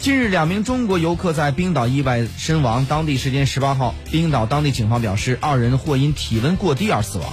近日两名中国游客在冰岛意外身亡当地时间十八号冰岛当地警方表示二人或因体温过低而死亡。